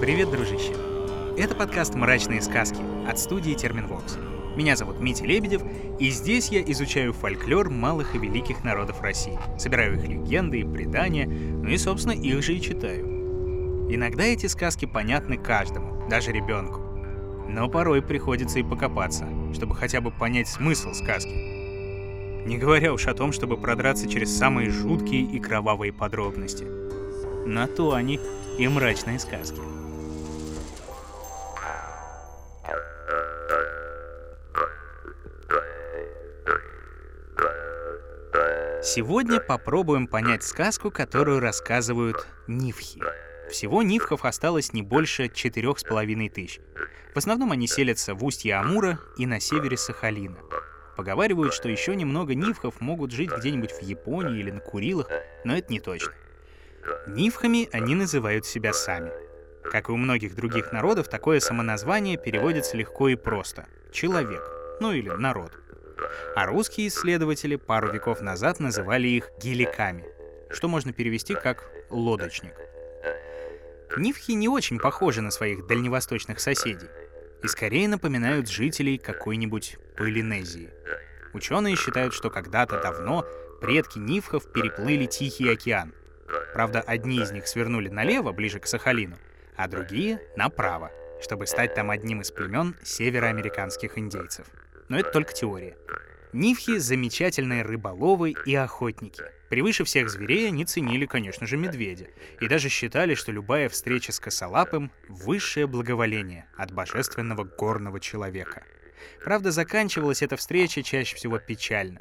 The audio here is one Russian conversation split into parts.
Привет, дружище! Это подкаст «Мрачные сказки» от студии Терминвокс. Меня зовут Митя Лебедев, и здесь я изучаю фольклор малых и великих народов России. Собираю их легенды и предания, ну и, собственно, их же и читаю. Иногда эти сказки понятны каждому, даже ребенку. Но порой приходится и покопаться, чтобы хотя бы понять смысл сказки. Не говоря уж о том, чтобы продраться через самые жуткие и кровавые подробности. На то они и мрачные сказки. Сегодня попробуем понять сказку, которую рассказывают нивхи. Всего нивхов осталось не больше четырех с половиной тысяч. В основном они селятся в устье Амура и на севере Сахалина. Поговаривают, что еще немного нивхов могут жить где-нибудь в Японии или на Курилах, но это не точно. Нивхами они называют себя сами. Как и у многих других народов, такое самоназвание переводится легко и просто — человек, ну или народ. А русские исследователи пару веков назад называли их геликами, что можно перевести как «лодочник». Нивхи не очень похожи на своих дальневосточных соседей и скорее напоминают жителей какой-нибудь Полинезии. Ученые считают, что когда-то давно предки нивхов переплыли Тихий океан. Правда, одни из них свернули налево, ближе к Сахалину, а другие — направо, чтобы стать там одним из племен североамериканских индейцев. Но это только теория. Нивхи — замечательные рыболовы и охотники. Превыше всех зверей они ценили, конечно же, медведя. И даже считали, что любая встреча с косолапым — высшее благоволение от божественного горного человека. Правда, заканчивалась эта встреча чаще всего печально.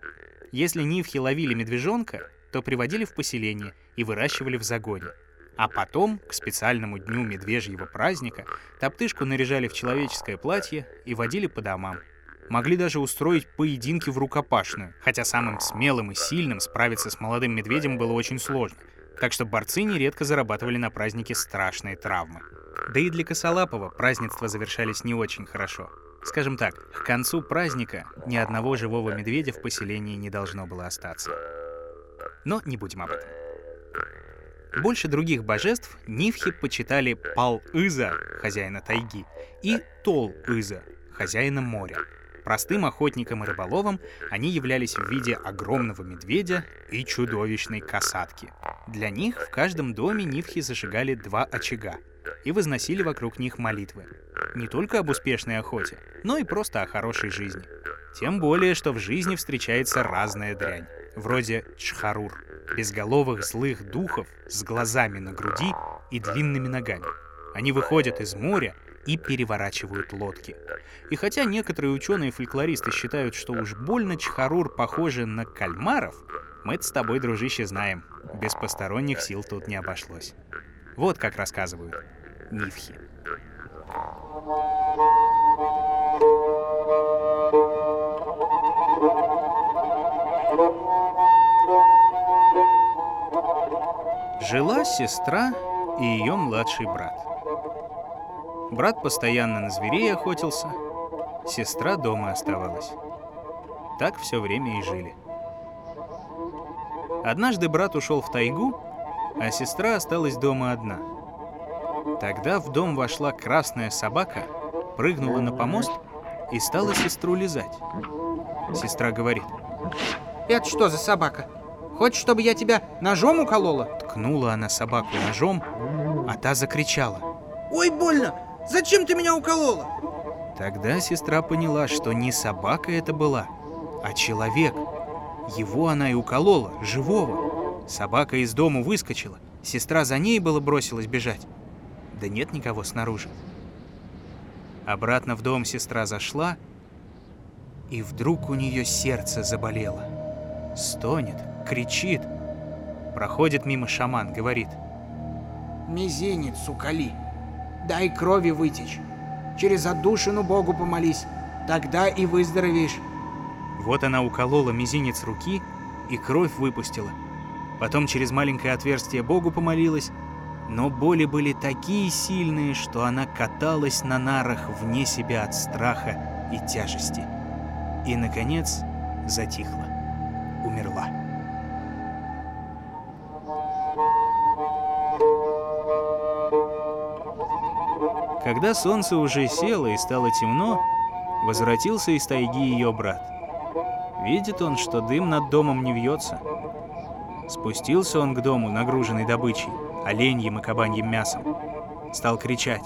Если нивхи ловили медвежонка, то приводили в поселение и выращивали в загоне. А потом, к специальному дню медвежьего праздника, топтышку наряжали в человеческое платье и водили по домам. Могли даже устроить поединки в рукопашную, хотя самым смелым и сильным справиться с молодым медведем было очень сложно. Так что борцы нередко зарабатывали на празднике страшные травмы. Да и для Косолапова празднества завершались не очень хорошо. Скажем так, к концу праздника ни одного живого медведя в поселении не должно было остаться. Но не будем об этом. Больше других божеств Нивхи почитали Пал-Иза, хозяина тайги, и Тол-Иза, хозяина моря. Простым охотникам и рыболовам они являлись в виде огромного медведя и чудовищной касатки. Для них в каждом доме нивхи зажигали два очага и возносили вокруг них молитвы. Не только об успешной охоте, но и просто о хорошей жизни. Тем более, что в жизни встречается разная дрянь, вроде чхарур, безголовых злых духов с глазами на груди и длинными ногами. Они выходят из моря и переворачивают лодки. И хотя некоторые ученые-фольклористы считают, что уж больно Чхарур похожи на кальмаров, мы это с тобой, дружище, знаем. Без посторонних сил тут не обошлось. Вот как рассказывают Нивхи. Жила сестра и ее младший брат. Брат постоянно на зверей охотился, сестра дома оставалась. Так все время и жили. Однажды брат ушел в тайгу, а сестра осталась дома одна. Тогда в дом вошла красная собака, прыгнула на помост и стала сестру лизать. Сестра говорит. «Это что за собака? Хочешь, чтобы я тебя ножом уколола?» Ткнула она собаку ножом, а та закричала. «Ой, больно! Зачем ты меня уколола? Тогда сестра поняла, что не собака это была, а человек. Его она и уколола, живого. Собака из дома выскочила. Сестра за ней было бросилась бежать. Да нет никого снаружи. Обратно в дом сестра зашла, и вдруг у нее сердце заболело. Стонет, кричит. Проходит мимо шаман, говорит. «Мизинец уколи!» Дай крови вытечь. Через отдушину Богу помолись, тогда и выздоровеешь. Вот она уколола мизинец руки и кровь выпустила. Потом через маленькое отверстие Богу помолилась, но боли были такие сильные, что она каталась на нарах вне себя от страха и тяжести. И, наконец, затихла, умерла. Когда солнце уже село и стало темно, возвратился из тайги ее брат. Видит он, что дым над домом не вьется. Спустился он к дому, нагруженный добычей, оленьим и кабаньим мясом. Стал кричать.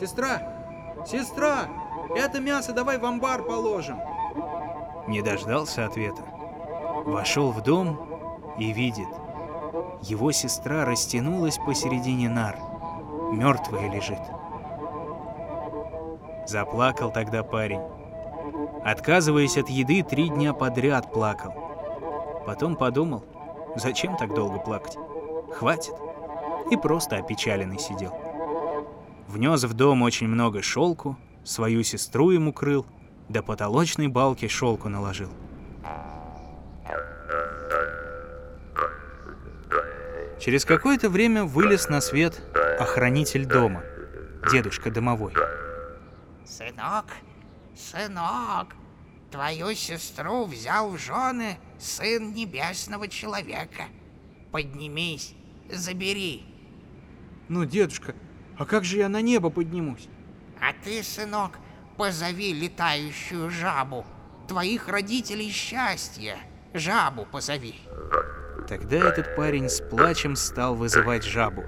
Сестра! Сестра! Это мясо давай в амбар положим. Не дождался ответа. Вошел в дом и видит. Его сестра растянулась посередине нар. Мертвая лежит. Заплакал тогда парень. Отказываясь от еды, три дня подряд плакал. Потом подумал, зачем так долго плакать? Хватит. И просто опечаленный сидел. Внес в дом очень много шелку, свою сестру ему крыл, до потолочной балки шелку наложил. Через какое-то время вылез на свет охранитель дома, дедушка домовой. Сынок, сынок, твою сестру взял в жены сын небесного человека. Поднимись, забери. Ну, дедушка, а как же я на небо поднимусь? А ты, сынок, позови летающую жабу. Твоих родителей счастья. Жабу позови. Тогда этот парень с плачем стал вызывать жабу.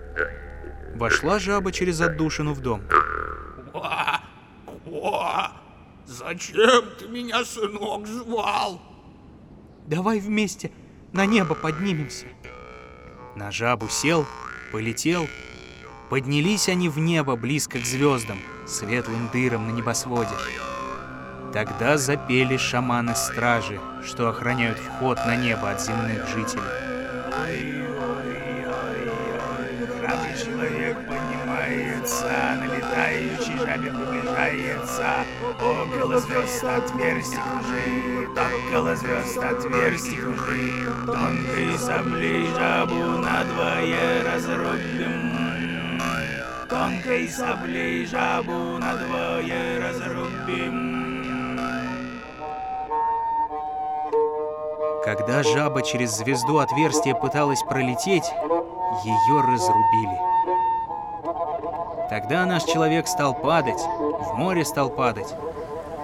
Вошла жаба через отдушину в дом. О, о, зачем ты меня, сынок, звал? Давай вместе на небо поднимемся. На жабу сел, полетел. Поднялись они в небо близко к звездам, светлым дырам на небосводе. Тогда запели шаманы-стражи, что охраняют вход на небо от земных жителей. На летающей жабе приближается. Около звезд отверстий кружит, около звезд отверстий кружит. Тонкой саблей жабу надвое разрубим. Тонкой саблей жабу надвое разрубим. Когда жаба через звезду отверстия пыталась пролететь, ее разрубили. Тогда наш человек стал падать, в море стал падать,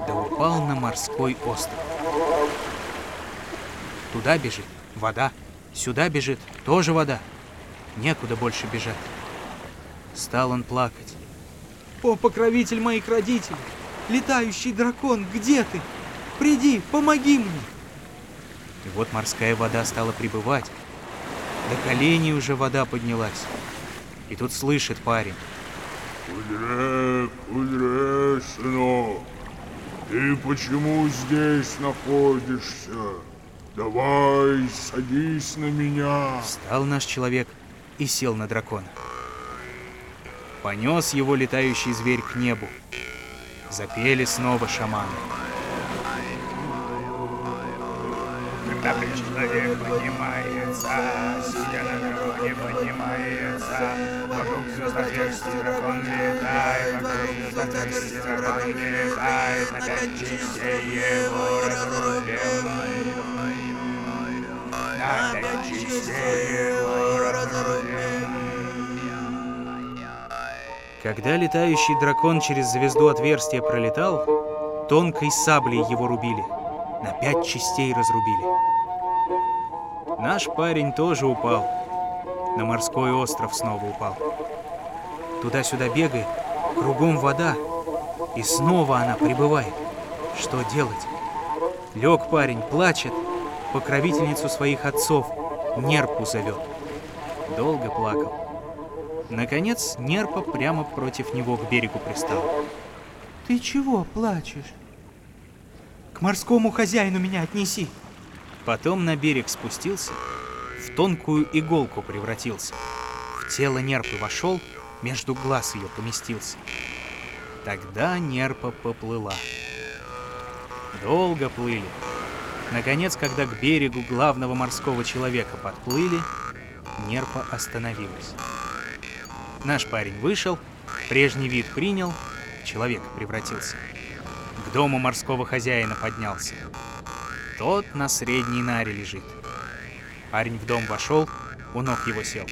да упал на морской остров. Туда бежит вода, сюда бежит тоже вода. Некуда больше бежать. Стал он плакать. О, покровитель моих родителей! Летающий дракон, где ты? Приди, помоги мне! И вот морская вода стала прибывать. До коленей уже вода поднялась. И тут слышит парень. Кудряк, Кудряк, сынок, ты почему здесь находишься? Давай, садись на меня. Встал наш человек и сел на дракона. Понес его летающий зверь к небу. Запели снова шаманы. Храбрый человек поднимается, сидя на драконе поднимается. Вокруг звезд отверстий дракон летает, вокруг звезд отверстий дракон летает. На пять частей его разрубим. На пять частей его разрубим. Когда летающий дракон через звезду отверстия пролетал, тонкой саблей его рубили, на пять частей разрубили. Наш парень тоже упал, на морской остров снова упал. Туда-сюда бегает, кругом вода, и снова она прибывает. Что делать? Лег парень, плачет, покровительницу своих отцов, Нерпу зовет. Долго плакал. Наконец, Нерпа прямо против него к берегу пристала. Ты чего плачешь? К морскому хозяину меня отнеси. Потом на берег спустился, в тонкую иголку превратился. В тело Нерпы вошел, между глаз ее поместился. Тогда Нерпа поплыла. Долго плыли. Наконец, когда к берегу главного морского человека подплыли, Нерпа остановилась. Наш парень вышел, прежний вид принял, в человека превратился. К дому морского хозяина поднялся. Тот на средней наре лежит. Парень в дом вошел, у ног его сел.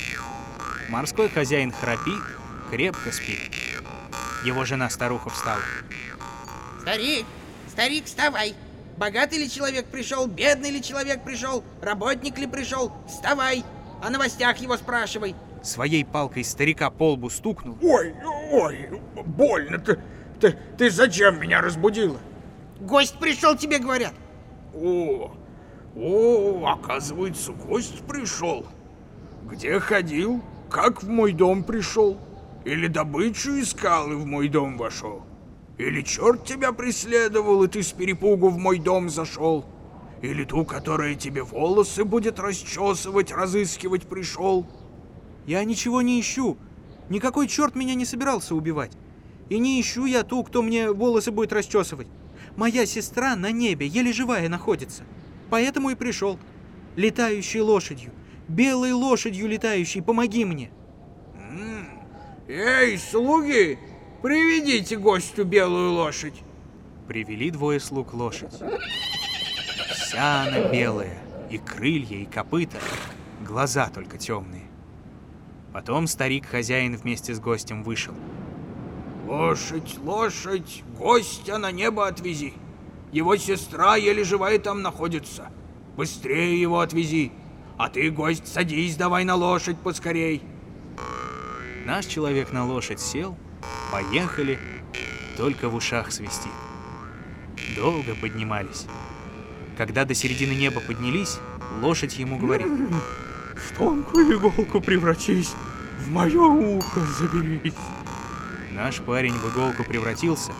Морской хозяин храпит, крепко спит. Его жена-старуха встала. Старик, старик, вставай. Богатый ли человек пришел, бедный ли человек пришел, работник ли пришел? Вставай. О новостях его спрашивай. Своей палкой старика по лбу стукнул. Ой, ой, больно. Ты, ты, ты зачем меня разбудила? Гость пришел, тебе говорят. О, о, оказывается, гость пришел. Где ходил? Как в мой дом пришел? Или добычу искал и в мой дом вошел? Или черт тебя преследовал, и ты с перепугу в мой дом зашел? Или ту, которая тебе волосы будет расчесывать, разыскивать пришел? Я ничего не ищу. Никакой черт меня не собирался убивать. И не ищу я ту, кто мне волосы будет расчесывать. Моя сестра на небе, еле живая, находится. Поэтому и пришел. Летающей лошадью. Белой лошадью летающей, помоги мне. Эй, слуги, приведите гостю белую лошадь. Привели двое слуг лошадь. Вся она белая, и крылья, и копыта, глаза только темные. Потом старик-хозяин вместе с гостем вышел. Лошадь, лошадь, гостя на небо отвези. Его сестра еле живая там находится. Быстрее его отвези. А ты, гость, садись давай на лошадь поскорей. Наш человек на лошадь сел, поехали, только в ушах свистит. Долго поднимались. Когда до середины неба поднялись, лошадь ему говорит. В тонкую иголку превратись, в мое ухо заберись. Наш парень в иголку превратился,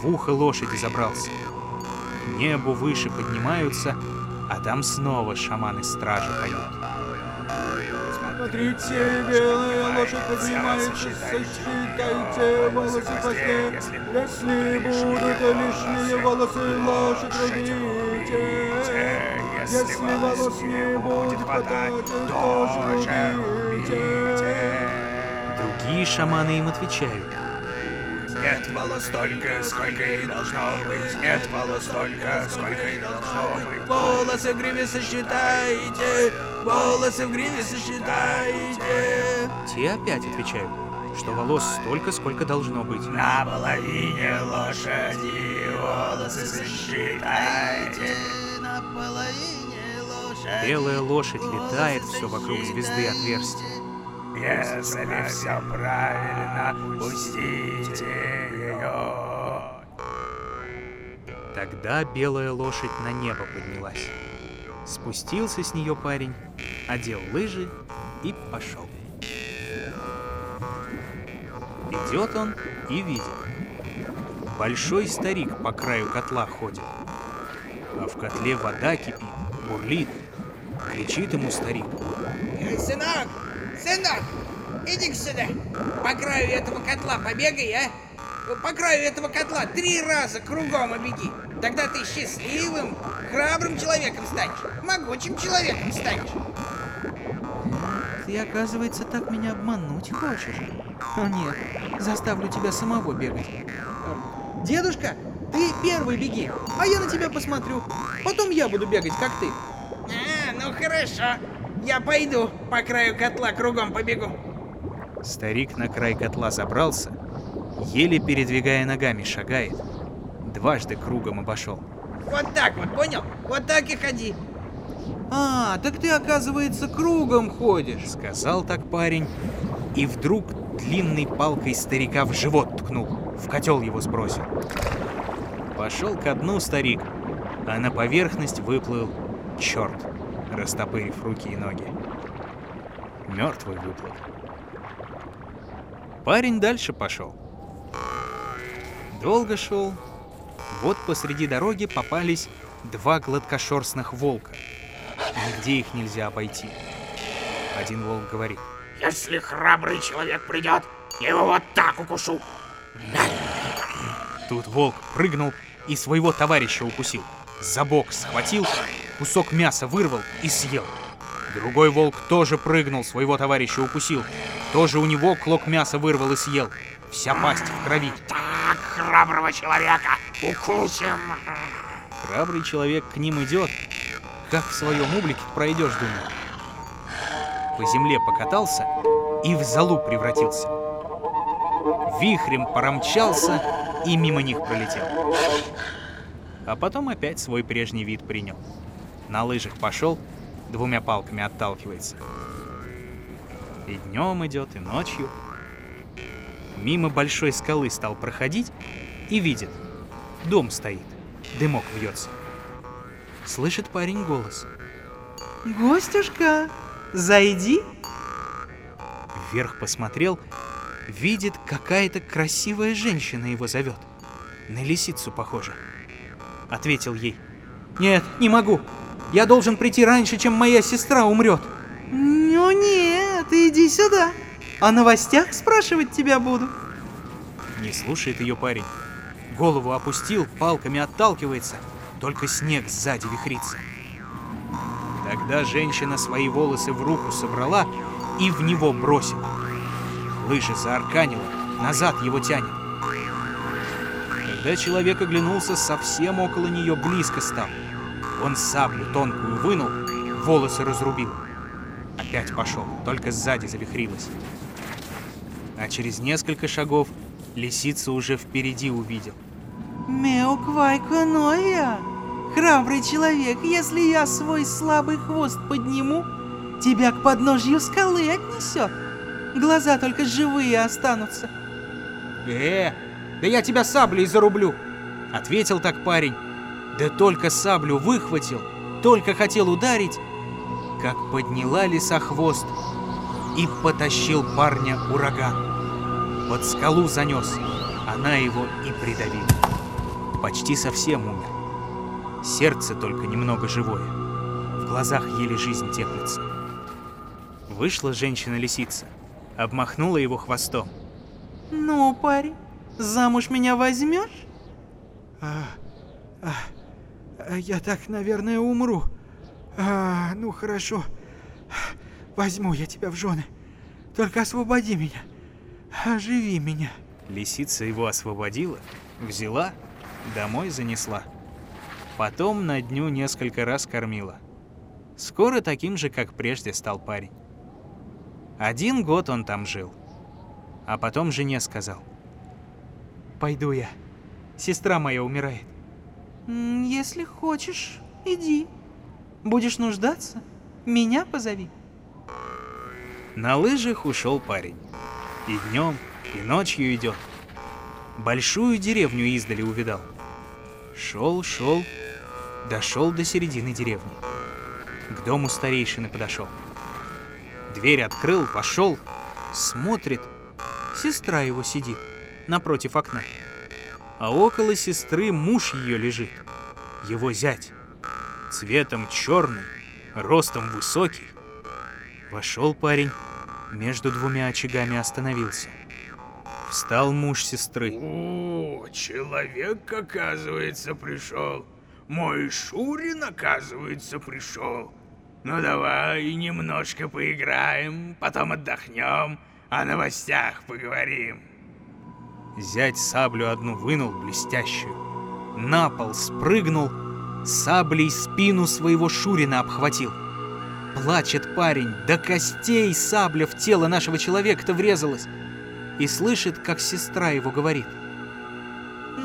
в ухо лошади забрался. К небу выше поднимаются, а там снова шаманы-стражи поют. Смотрите, белая лошадь поднимается, сосчитайте волосы в хвосте. Если будут лишние волосы, лошадь рубите. Если волос не будет хватать, тоже рубите. Другие шаманы им отвечают. Нет волос столько, сколько и должно быть. Нет волос столько, сколько и должно быть. Волосы в гриве сосчитайте. Волосы в гриве сосчитайте. Те опять отвечают, что волос столько, сколько должно быть. На половине лошади волосы сосчитайте. На половине лошади. Белая лошадь летает все вокруг звезды отверстия. Если все правильно, пустите ее. Тогда белая лошадь на небо поднялась. Спустился с нее парень, одел лыжи и пошел. Идет он и видит. Большой старик по краю котла ходит. А в котле вода кипит, бурлит. Кричит ему старик. Эй, сынок, сынок, иди сюда. По краю этого котла побегай, а? По краю этого котла три раза кругом обеги. Тогда ты счастливым, храбрым человеком станешь, могучим человеком станешь. Ты, оказывается, так меня обмануть хочешь? О нет, заставлю тебя самого бегать. Дедушка, ты первый беги, а я на тебя посмотрю. Потом я буду бегать, как ты. А, ну хорошо. Я пойду по краю котла кругом побегу. Старик на край котла забрался, еле передвигая ногами шагает. Дважды кругом обошел. Вот так вот, понял? Вот так и ходи. А, так ты, оказывается, кругом ходишь. Сказал так парень, и вдруг длинной палкой старика в живот ткнул, в котел его сбросил. Пошел ко дну старик, а на поверхность выплыл черт, растопырив руки и ноги. Мертвый выплыл. Парень дальше пошел. Долго шел. Вот посреди дороги попались два гладкошерстных волка. Нигде их нельзя обойти. Один волк говорит. Если храбрый человек придет, я его вот так укушу. Тут волк прыгнул и своего товарища укусил. За бок схватил, кусок мяса вырвал и съел. Другой волк тоже прыгнул, своего товарища укусил. Тоже у него клок мяса вырвал и съел. Вся пасть в крови. Так, храброго человека укусим. Храбрый человек к ним идет. Как в своем ублике пройдешь, думаю. По земле покатался и в залу превратился. вихрем промчался и мимо них пролетел. А потом опять свой прежний вид принял. На лыжах пошел, двумя палками отталкивается. И днем идет, и ночью. Мимо большой скалы стал проходить и видит. Дом стоит, дымок вьется. Слышит парень голос. Гостюшка, зайди. Вверх посмотрел, видит, какая-то красивая женщина его зовет. На лисицу похоже. Ответил ей. Нет, не могу. Я должен прийти раньше, чем моя сестра умрет. Ну нет, иди сюда. О новостях спрашивать тебя буду. Не слушает ее парень. Голову опустил, палками отталкивается, только снег сзади вихрится. Тогда женщина свои волосы в руку собрала и в него бросила. Лыжи заарканила, назад его тянет. Когда человек оглянулся, совсем около нее близко стал. Он саблю тонкую вынул, волосы разрубил. Опять пошел, только сзади завихрилась. А через несколько шагов лисица уже впереди увидел. Меоквайконоя, храбрый человек, если я свой слабый хвост подниму, тебя к подножью скалы отнесет. Глаза только живые останутся. Э, да я тебя саблей зарублю, ответил так парень. Да только саблю выхватил, только хотел ударить, как подняла лиса хвост и потащил парня ураган. Под скалу занес, она его и придавила. Почти совсем умер. Сердце только немного живое. В глазах еле жизнь теплится. Вышла женщина-лисица, обмахнула его хвостом. Ну, парень, замуж меня возьмешь? А, а, я так, наверное, умру. А, ну хорошо. Возьму я тебя в жены. Только освободи меня. Оживи меня. Лисица его освободила, взяла, домой занесла. Потом на дню несколько раз кормила. Скоро таким же, как прежде, стал парень. Один год он там жил. А потом жене сказал. Пойду я. Сестра моя умирает. Если хочешь, иди. Будешь нуждаться, меня позови. На лыжах ушел парень. И днем, и ночью идет. Большую деревню издали увидал. Шел, шел, дошел до середины деревни. К дому старейшины подошел. Дверь открыл, пошел, смотрит. Сестра его сидит напротив окна. А около сестры муж ее лежит. Его зять. Цветом черный, ростом высокий. Вошел парень, между двумя очагами остановился. Встал муж сестры. О, человек, оказывается, пришел. Мой Шурин, оказывается, пришел. Ну давай немножко поиграем, потом отдохнем, о новостях поговорим. Зять саблю одну вынул, блестящую. На пол спрыгнул, саблей спину своего Шурина обхватил. Плачет парень, до костей сабля в тело нашего человека-то врезалась. И слышит, как сестра его говорит.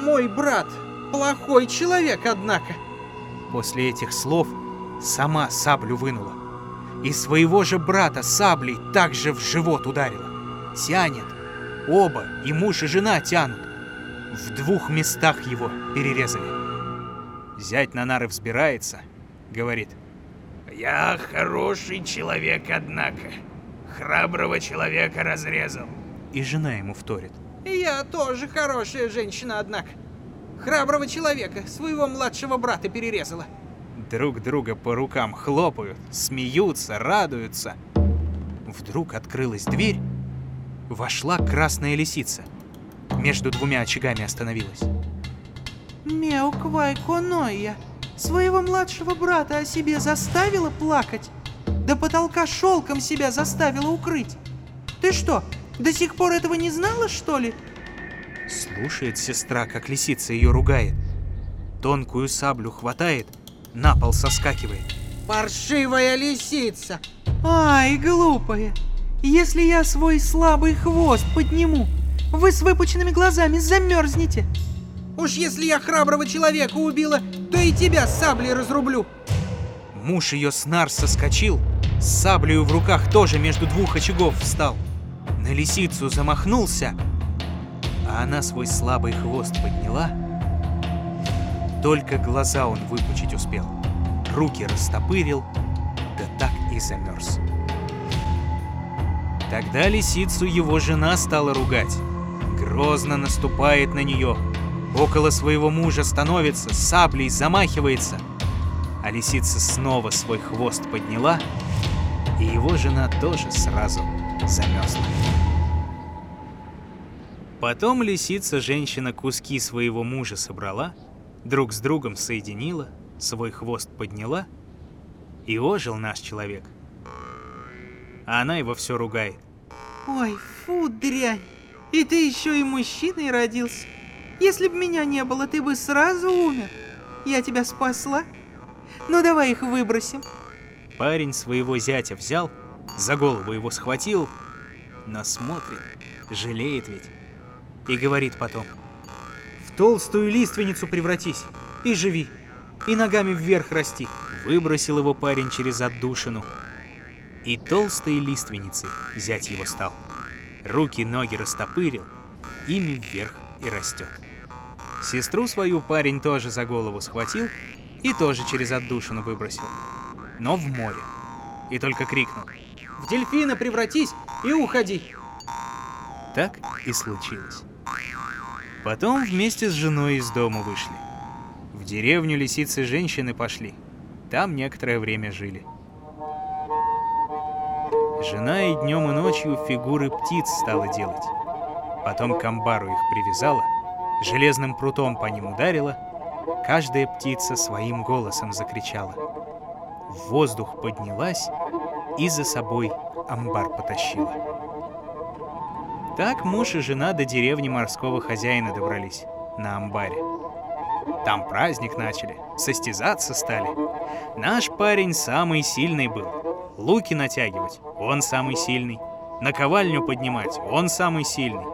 Мой брат, плохой человек, однако. После этих слов сама саблю вынула. И своего же брата саблей также в живот ударила. Тянет. Оба, и муж, и жена тянут. В двух местах его перерезали. Зять на нары взбирается, говорит. Я хороший человек, однако. Храброго человека разрезал. И жена ему вторит. Я тоже хорошая женщина, однако. Храброго человека, своего младшего брата перерезала. Друг друга по рукам хлопают, смеются, радуются. Вдруг открылась дверь, вошла красная лисица. Между двумя очагами остановилась. Мяуквай Коноя, своего младшего брата о себе заставила плакать? До потолка шелком себя заставила укрыть? Ты что, до сих пор этого не знала, что ли? Слушает сестра, как лисица ее ругает. Тонкую саблю хватает, на пол соскакивает. Паршивая лисица! Ай, глупая! Если я свой слабый хвост подниму, Вы с выпученными глазами замерзнете. Уж если я храброго человека убила, то и тебя с саблей разрублю. Муж ее с нар соскочил, с саблею в руках тоже между двух очагов встал. На лисицу замахнулся, а она свой слабый хвост подняла. Только глаза он выпучить успел, руки растопырил, да так и замерз. Тогда лисицу его жена стала ругать. Грозно наступает на нее, около своего мужа становится, саблей замахивается. А лисица снова свой хвост подняла, и его жена тоже сразу замерзла. Потом лисица женщина куски своего мужа собрала, друг с другом соединила, свой хвост подняла, и ожил наш человек. А она его все ругает. Ой, фу, дрянь. И ты еще и мужчиной родился. Если бы меня не было, ты бы сразу умер. Я тебя спасла. Ну давай их выбросим. Парень своего зятя взял, за голову его схватил, но смотрит, жалеет ведь. И говорит потом. В толстую лиственницу превратись и живи. И ногами вверх расти. Выбросил его парень через отдушину. И толстой лиственницей зять его стал. Руки, ноги растопырил, ими вверх и растет. Сестру свою парень тоже за голову схватил и тоже через отдушину выбросил. Но в море. И только крикнул. В дельфина превратись и уходи. Так и случилось. Потом вместе с женой из дома вышли. В деревню лисицы женщины пошли. Там некоторое время жили. Жена и днем, и ночью фигуры птиц стала делать. Потом к амбару их привязала, железным прутом по ним ударила, каждая птица своим голосом закричала. В воздух поднялась и за собой амбар потащила. Так муж и жена до деревни морского хозяина добрались, на амбаре. Там праздник начали, состязаться стали. Наш парень самый сильный был. Луки натягивать, он самый сильный. Наковальню поднимать, он самый сильный.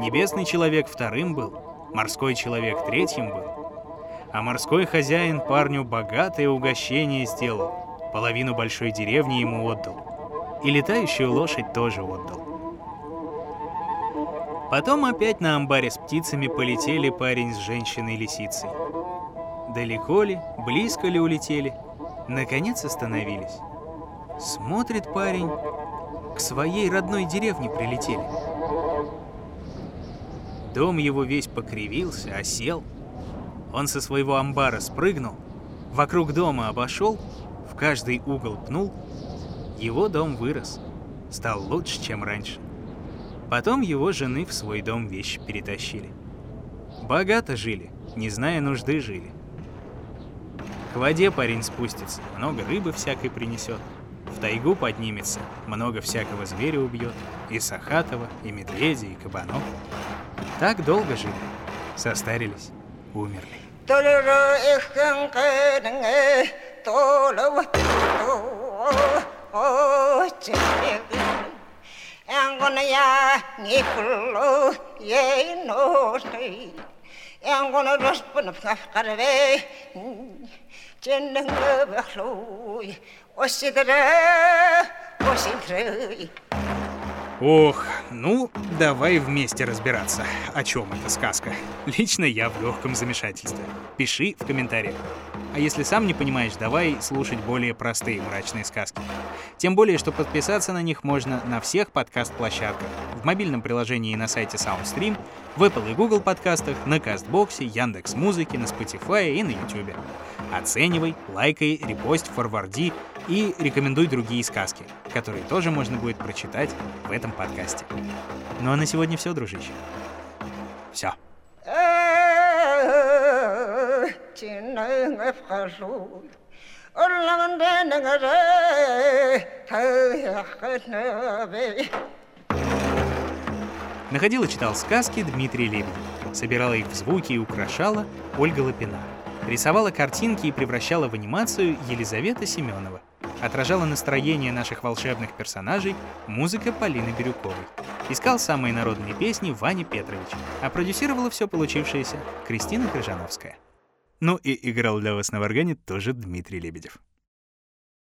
Небесный человек вторым был, морской человек третьим был. А морской хозяин парню богатое угощение сделал, половину большой деревни ему отдал. И летающую лошадь тоже отдал. Потом опять на амбаре с птицами полетели парень с женщиной-лисицей. Далеко ли, близко ли улетели, наконец остановились. Смотрит парень, к своей родной деревне прилетели. Дом его весь покривился, осел. Он со своего амбара спрыгнул, вокруг дома обошел, в каждый угол пнул. Его дом вырос, стал лучше, чем раньше. Потом его жены в свой дом вещи перетащили. Богато жили, не зная нужды жили. К воде парень спустится, много рыбы всякой принесет. В тайгу поднимется, много всякого зверя убьет. И сахатова, и медведя, и кабанов. Так долго жили, состарились, умерли. Янгона Осидре, осидре. Ох, ну, давай вместе разбираться, о чем эта сказка. Лично я в легком замешательстве. Пиши в комментариях. А если сам не понимаешь, давай слушать более простые мрачные сказки. Тем более, что подписаться на них можно на всех подкаст-площадках. В мобильном приложении на сайте SoundStream, в Apple и Google подкастах, на Кастбоксе, Яндекс Музыке, на Spotify и на YouTube. Оценивай, лайкай, репост, форварди и рекомендуй другие сказки, которые тоже можно будет прочитать в этом подкасте. Ну а на сегодня все, дружище. Все. Находил и читал сказки Дмитрий Лебедев. Собирала их в звуки и украшала Ольга Лапина. Рисовала картинки и превращала в анимацию Елизавета Семенова. Отражала настроение наших волшебных персонажей музыка Полины Бирюковой. Искал самые народные песни Ваня Петрович, а продюсировала все получившееся Кристина Крыжановская. Ну и играл для вас на варгане тоже Дмитрий Лебедев.